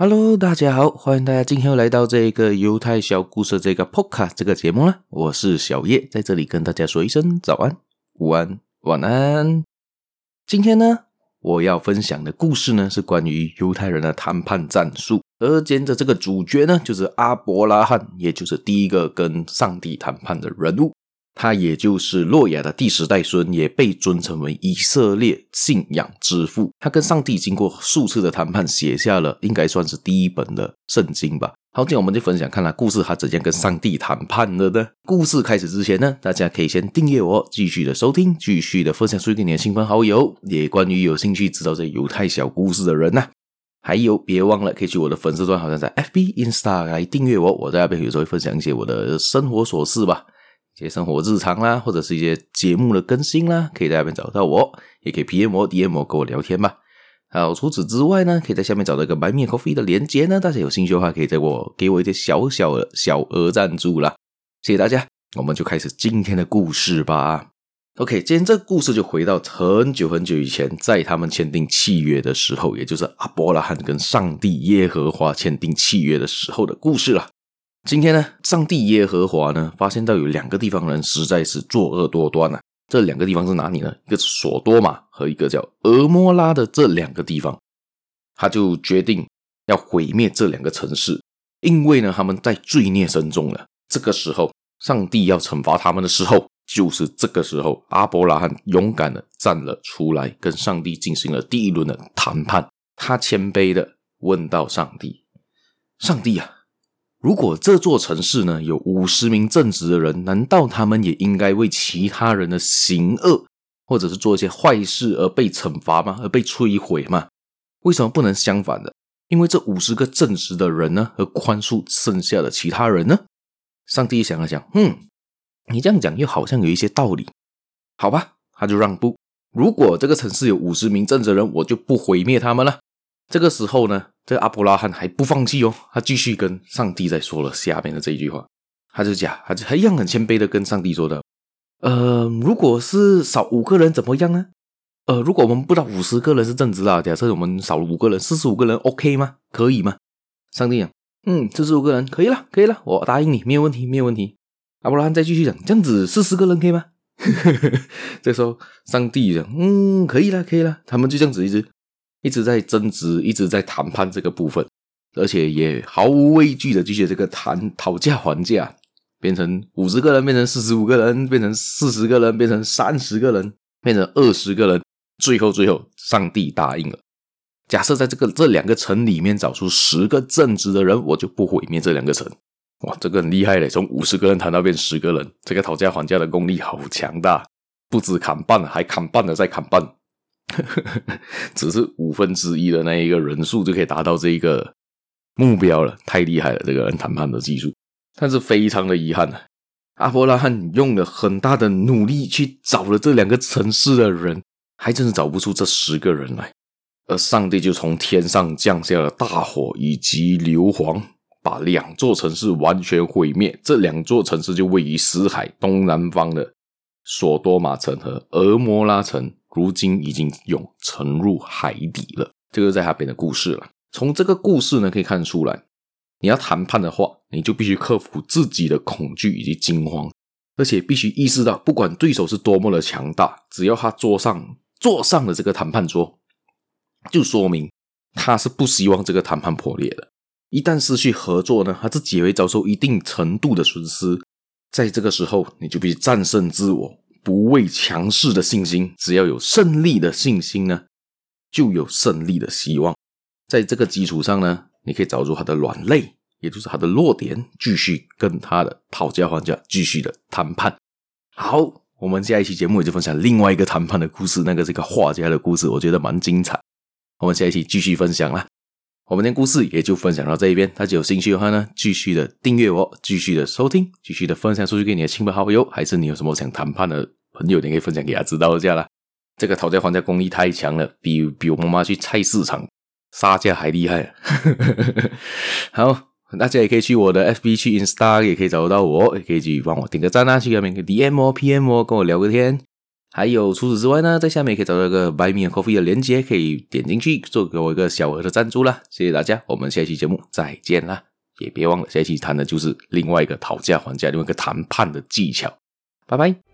Hello，大家好，欢迎大家今天又来到这个犹太小故事这个 Podcast 这个节目了。我是小叶，在这里跟大家说一声早安、午安、晚安。今天呢，我要分享的故事呢，是关于犹太人的谈判战术，而今天的这个主角呢，就是阿伯拉罕，也就是第一个跟上帝谈判的人物。他也就是诺亚的第十代孙，也被尊称为以色列信仰之父。他跟上帝经过数次的谈判，写下了应该算是第一本的圣经吧。好，今天我们就分享看看故事，他怎样跟上帝谈判了呢？故事开始之前呢，大家可以先订阅我，继续的收听，继续的分享出去给你的亲朋好友。也关于有兴趣知道这犹太小故事的人呢、还有别忘了可以去我的粉丝团，好像在 FB、Insta 来订阅我。我在那边有时候会分享一些我的生活琐事吧。一些生活日常啦，或者是一些节目的更新啦，可以在下面找到我，也可以 PM 我、DM 我跟我聊天吧。好，除此之外呢，可以在下面找到一个白面 Coffee 的链接呢，大家有兴趣的话，可以在我给我一些小小的小额赞助啦。谢谢大家，我们就开始今天的故事吧。OK，今天这个故事就回到很久很久以前，在他们签订契约的时候，也就是阿伯拉罕跟上帝耶和华签订契约的时候的故事了。今天呢，上帝耶和华呢，发现到有两个地方人实在是作恶多端啊。这两个地方是哪里呢？一个是索多玛和一个叫俄摩拉的这两个地方，他就决定要毁灭这两个城市，因为呢，他们在罪孽深重了。这个时候，上帝要惩罚他们的时候，就是这个时候，阿伯拉罕勇敢的站了出来，跟上帝进行了第一轮的谈判。他谦卑的问道：“上帝，上帝啊！”如果这座城市呢，有五十名正直的人，难道他们也应该为其他人的行恶或者是做一些坏事而被惩罚吗？而被摧毁吗？为什么不能相反的？因为这五十个正直的人呢，而宽恕剩下的其他人呢？上帝想了想，嗯，你这样讲又好像有一些道理。好吧，他就让步。如果这个城市有五十名正直的人，我就不毁灭他们了。这个时候呢，这个阿伯拉罕还不放弃哦，他继续跟上帝在说了下面的这一句话，他就讲，他就他一样很谦卑的跟上帝说的，呃，如果是少五个人怎么样呢？呃，如果我们不到五十个人是正直的，假设我们少了五个人，四十五个人，OK 吗？可以吗？上帝讲，嗯，四十五个人可以了，可以了，我答应你，没有问题，没有问题。阿伯拉罕再继续讲，这样子四十个人可以吗？这时候上帝讲，嗯，可以了，可以了，他们就这样子一直。一直在争执，一直在谈判这个部分，而且也毫无畏惧的继续这个谈讨价还价，变成五十个人，变成四十五个人，变成四十个人，变成三十个人，变成二十个人，最后最后，上帝答应了。假设在这个这两个城里面找出十个正直的人，我就不毁灭这两个城。哇，这个很厉害嘞！从五十个人谈到变十个人，这个讨价还价的功力好强大，不止砍半，还砍半了再砍半。只是五分之一的那一个人数就可以达到这一个目标了，太厉害了！这个人谈判的技术，但是非常的遗憾啊，阿伯拉罕用了很大的努力去找了这两个城市的人，还真是找不出这十个人来，而上帝就从天上降下了大火以及硫磺，把两座城市完全毁灭。这两座城市就位于死海东南方的索多玛城和蛾摩拉城。如今已经永沉入海底了。这个在他编的故事了。从这个故事呢，可以看出来，你要谈判的话，你就必须克服自己的恐惧以及惊慌，而且必须意识到，不管对手是多么的强大，只要他坐上坐上了这个谈判桌，就说明他是不希望这个谈判破裂的。一旦失去合作呢，他自己也会遭受一定程度的损失。在这个时候，你就必须战胜自我。不畏强势的信心，只要有胜利的信心呢，就有胜利的希望。在这个基础上呢，你可以找出他的软肋，也就是他的弱点，继续跟他的讨价还价，继续的谈判。好，我们下一期节目也就分享另外一个谈判的故事，那个是一个画家的故事，我觉得蛮精彩。我们下一期继续分享啦。我们的故事也就分享到这一边，大家有兴趣的话呢，继续的订阅我，继续的收听，继续的分享出去给你的亲朋好友，还是你有什么想谈判的朋友，你可以分享给他知道一下啦。这个讨价还价功力太强了，比比我妈妈去菜市场杀价还厉害。好，大家也可以去我的 FB 去 Insta，也可以找得到我，也可以去帮我点个赞啊，去那边 DM 我 PM 我，跟我聊个天。还有除此之外呢，在下面也可以找到一个 Buy Me a Coffee 的链接，可以点进去做给我一个小额的赞助啦。谢谢大家，我们下期节目再见啦！也别忘了，下期谈的就是另外一个讨价还价、另外一个谈判的技巧。拜拜。